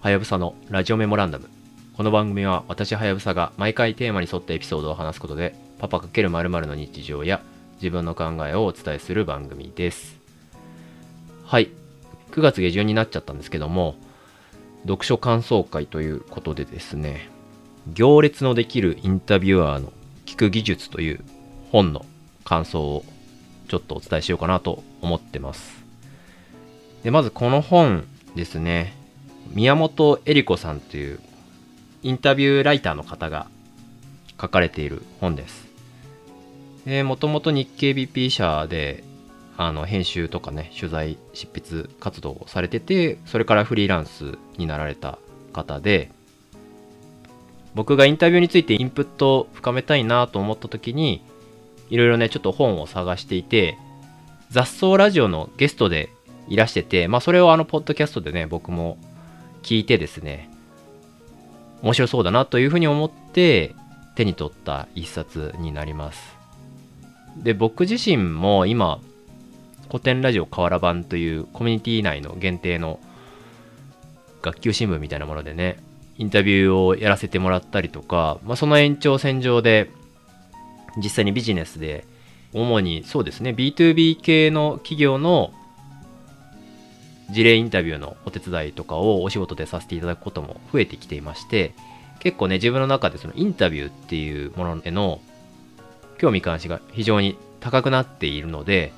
はやぶさのラジオメモランダム。この番組は私はやぶさが毎回テーマに沿ったエピソードを話すことで、パパ×〇〇の日常や自分の考えをお伝えする番組です。はい。9月下旬になっちゃったんですけども、読書感想会ということでですね、行列のできるインタビュアーの聞く技術という本の感想をちょっとお伝えしようかなと思ってます。で、まずこの本ですね、宮本恵里子さんというインタビューライターの方が書かれている本です。もともと日経 BP 社であの編集とかね、取材、執筆活動をされてて、それからフリーランスになられた方で、僕がインタビューについてインプットを深めたいなと思った時に、いろいろね、ちょっと本を探していて、雑草ラジオのゲストでいらしてて、まあそれをあの、ポッドキャストでね、僕も聞いてですね、面白そうだなというふうに思って手に取った一冊になります。で、僕自身も今、古典ラジオ河原版というコミュニティ内の限定の学級新聞みたいなものでね、インタビューをやらせてもらったりとか、まあ、その延長線上で実際にビジネスで主にそうですね B2B 系の企業の事例インタビューのお手伝いとかをお仕事でさせていただくことも増えてきていまして結構ね自分の中でそのインタビューっていうものへの興味関心が非常に高くなっているので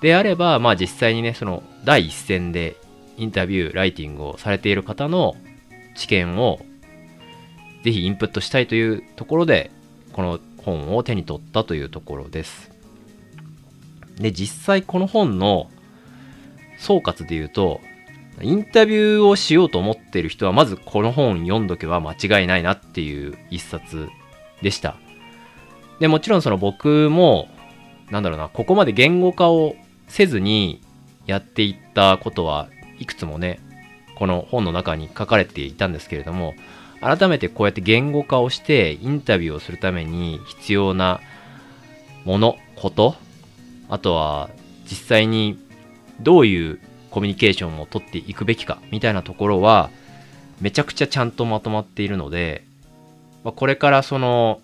であればまあ実際にねその第一線でインタビューライティングをされている方の知見をぜひインプットしたいというところでこの本を手に取ったというところです。で実際この本の総括で言うとインタビューをしようと思ってる人はまずこの本読んどけば間違いないなっていう一冊でした。でもちろんその僕もなんだろうなここまで言語化をせずにやっていったことはいくつもねこの本の中に書かれていたんですけれども改めてこうやって言語化をしてインタビューをするために必要なものことあとは実際にどういうコミュニケーションを取っていくべきかみたいなところはめちゃくちゃちゃんとまとまっているので、まあ、これからその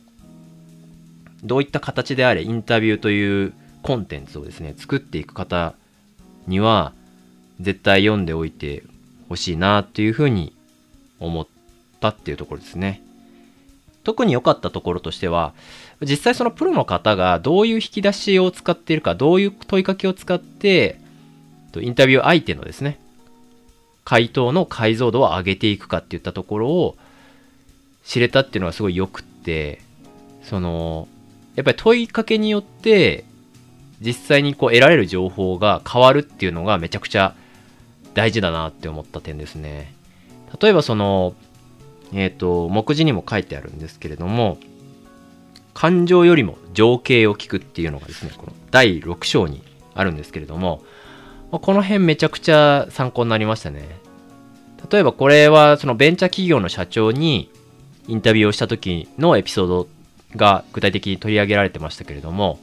どういった形であれインタビューというコンテンツをですね作っていく方には絶対読んでおいてほしいなっていうふうに思ったっていうところですね。特に良かったところとしては、実際そのプロの方がどういう引き出しを使っているか、どういう問いかけを使って、インタビュー相手のですね、回答の解像度を上げていくかっていったところを知れたっていうのがすごい良くって、その、やっぱり問いかけによって、実際にこう得られる情報が変わるっていうのがめちゃくちゃ大事だなって思った点ですね。例えばその、えっ、と、目次にも書いてあるんですけれども、感情よりも情景を聞くっていうのがですね、この第6章にあるんですけれども、この辺めちゃくちゃ参考になりましたね。例えばこれはそのベンチャー企業の社長にインタビューをした時のエピソードが具体的に取り上げられてましたけれども、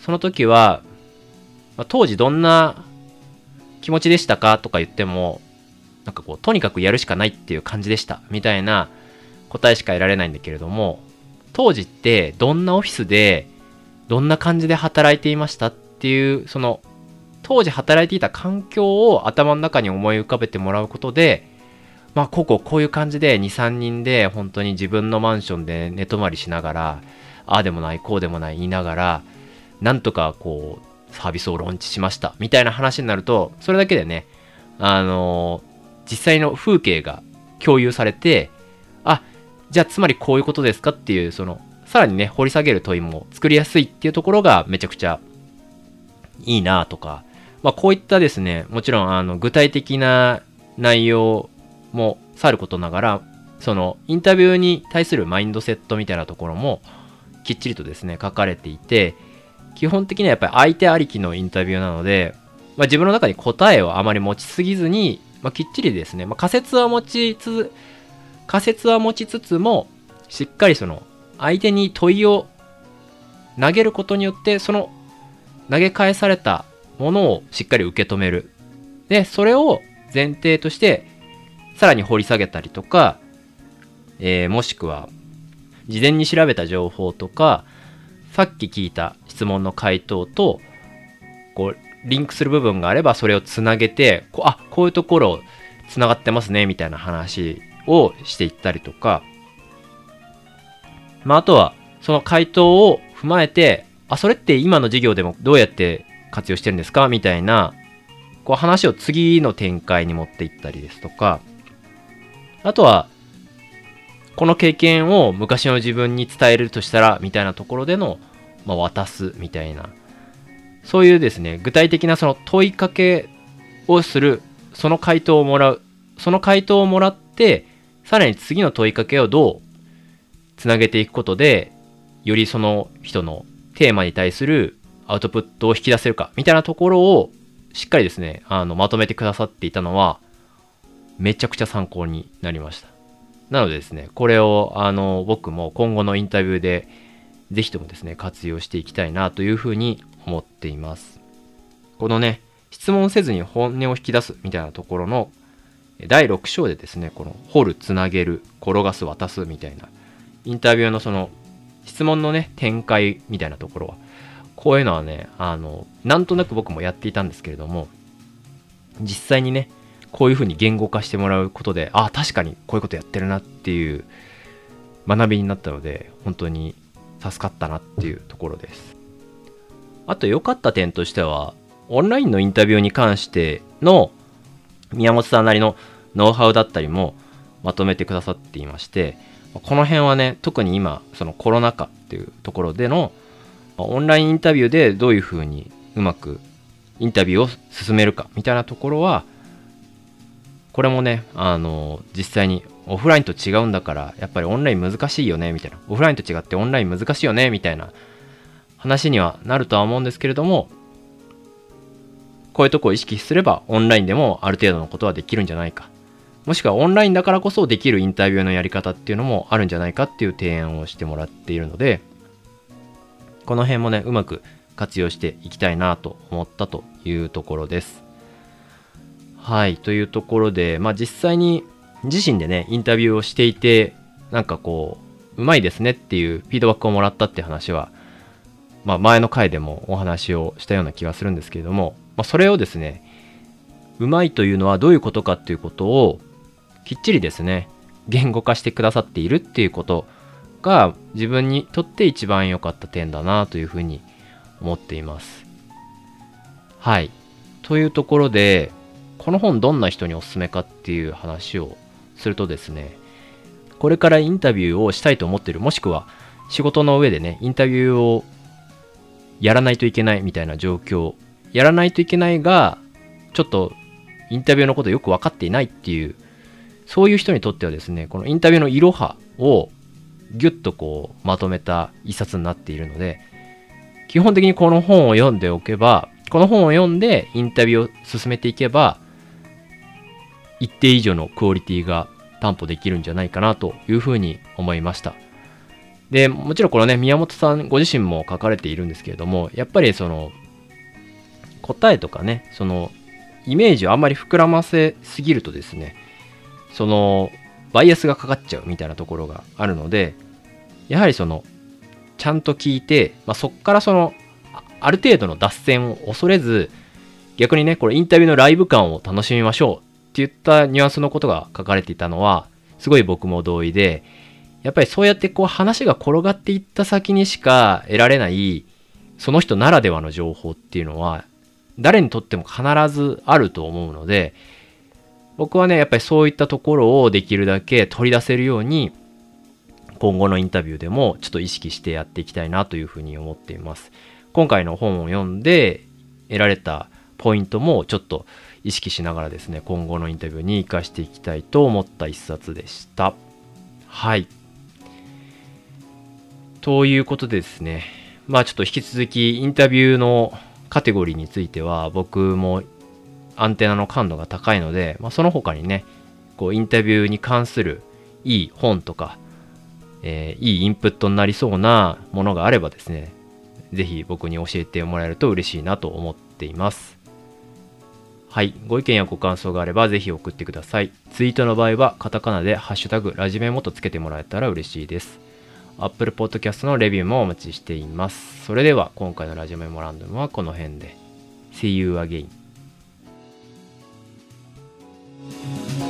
その時は、ま、当時どんな気持ちでしたかとか言っても、なんかこう、とにかくやるしかないっていう感じでした、みたいな答えしか得られないんだけれども、当時ってどんなオフィスで、どんな感じで働いていましたっていう、その、当時働いていた環境を頭の中に思い浮かべてもらうことで、まあ、こここういう感じで2、3人で本当に自分のマンションで寝泊まりしながら、ああでもない、こうでもない言いながら、なんとかこう、サービスをローンチしました、みたいな話になると、それだけでね、あのー実際の風景が共有されて、あ、じゃあつまりこういうことですかっていう、その、さらにね、掘り下げる問いも作りやすいっていうところがめちゃくちゃいいなとか、まあこういったですね、もちろんあの具体的な内容もさることながら、そのインタビューに対するマインドセットみたいなところもきっちりとですね、書かれていて、基本的にはやっぱり相手ありきのインタビューなので、まあ、自分の中に答えをあまり持ちすぎずに、まあ、きっちりですね、まあ、仮説は持ちつ仮説は持ちつつもしっかりその相手に問いを投げることによってその投げ返されたものをしっかり受け止める。でそれを前提としてさらに掘り下げたりとか、えー、もしくは、事前に調べた情報とか、さっき聞いた質問の回答と、こう、リンクする部分があれば、それをつなげて、こあ、こういうところ、つながってますね、みたいな話をしていったりとか、まあ、あとは、その回答を踏まえて、あ、それって今の授業でもどうやって活用してるんですか？みたいな、こう話を次の展開に持っていったりですとか、あとは、この経験を昔の自分に伝えるとしたら、みたいなところでの、まあ、渡すみたいな、そういうですね、具体的なその問いかけをする、その回答をもらう、その回答をもらって、さらに次の問いかけをどうつなげていくことで、よりその人のテーマに対するアウトプットを引き出せるか、みたいなところをしっかりですね、あの、まとめてくださっていたのは、めちゃくちゃ参考になりました。なのでですね、これを、あの、僕も今後のインタビューで、ぜひともですね、活用していきたいなというふうに思っています。このね、質問せずに本音を引き出すみたいなところの第6章でですね、この掘る、つなげる、転がす、渡すみたいなインタビューのその質問のね、展開みたいなところは、こういうのはね、あの、なんとなく僕もやっていたんですけれども、実際にね、こういうふうに言語化してもらうことで、ああ、確かにこういうことやってるなっていう学びになったので、本当に助かったなっていうところです。あと良かった点としては、オンラインのインタビューに関しての宮本さんなりのノウハウだったりもまとめてくださっていまして、この辺はね、特に今、そのコロナ禍っていうところでの、オンラインインタビューでどういうふうにうまくインタビューを進めるかみたいなところは、これもね、あの、実際にオフラインと違うんだから、やっぱりオンライン難しいよね、みたいな。オフラインと違ってオンライン難しいよね、みたいな話にはなるとは思うんですけれども、こういうとこを意識すれば、オンラインでもある程度のことはできるんじゃないか。もしくはオンラインだからこそできるインタビューのやり方っていうのもあるんじゃないかっていう提案をしてもらっているので、この辺もね、うまく活用していきたいなと思ったというところです。はい、というところで、まあ実際に自身でね、インタビューをしていて、なんかこう、うまいですねっていうフィードバックをもらったって話は、まあ前の回でもお話をしたような気がするんですけれども、まあそれをですね、うまいというのはどういうことかっていうことをきっちりですね、言語化してくださっているっていうことが自分にとって一番良かった点だなというふうに思っています。はい。というところで、この本どんな人におすすめかっていう話をするとですね、これからインタビューをしたいと思ってる、もしくは仕事の上でね、インタビューをやらないといけないみたいな状況、やらないといけないが、ちょっとインタビューのことよく分かっていないっていうそういう人にとってはですね、このインタビューのいろはをギュッとこうまとめた一冊になっているので、基本的にこの本を読んでおけば、この本を読んでインタビューを進めていけば、一定以上のクオリティが担保できるんじゃないかなというふうに思いました。で、もちろんこのね、宮本さんご自身も書かれているんですけれども、やっぱりその、答えとかね、その、イメージをあんまり膨らませすぎるとですね、そのバイアスがかかっちゃうみたいなところがあるのでやはりそのちゃんと聞いて、まあ、そこからそのある程度の脱線を恐れず逆にねこれインタビューのライブ感を楽しみましょうって言ったニュアンスのことが書かれていたのはすごい僕も同意でやっぱりそうやってこう話が転がっていった先にしか得られないその人ならではの情報っていうのは誰にとっても必ずあると思うので僕はね、やっぱりそういったところをできるだけ取り出せるように、今後のインタビューでもちょっと意識してやっていきたいなというふうに思っています。今回の本を読んで得られたポイントもちょっと意識しながらですね、今後のインタビューに活かしていきたいと思った一冊でした。はい。ということでですね、まあちょっと引き続きインタビューのカテゴリーについては僕もアンテナの感度が高いので、まあ、その他にね、こうインタビューに関するいい本とか、えー、いいインプットになりそうなものがあればですね、ぜひ僕に教えてもらえると嬉しいなと思っています。はい。ご意見やご感想があればぜひ送ってください。ツイートの場合はカタカナでハッシュタグラジメモとつけてもらえたら嬉しいです。Apple Podcast のレビューもお待ちしています。それでは今回のラジオメモランダムはこの辺で。See you again. Thank you.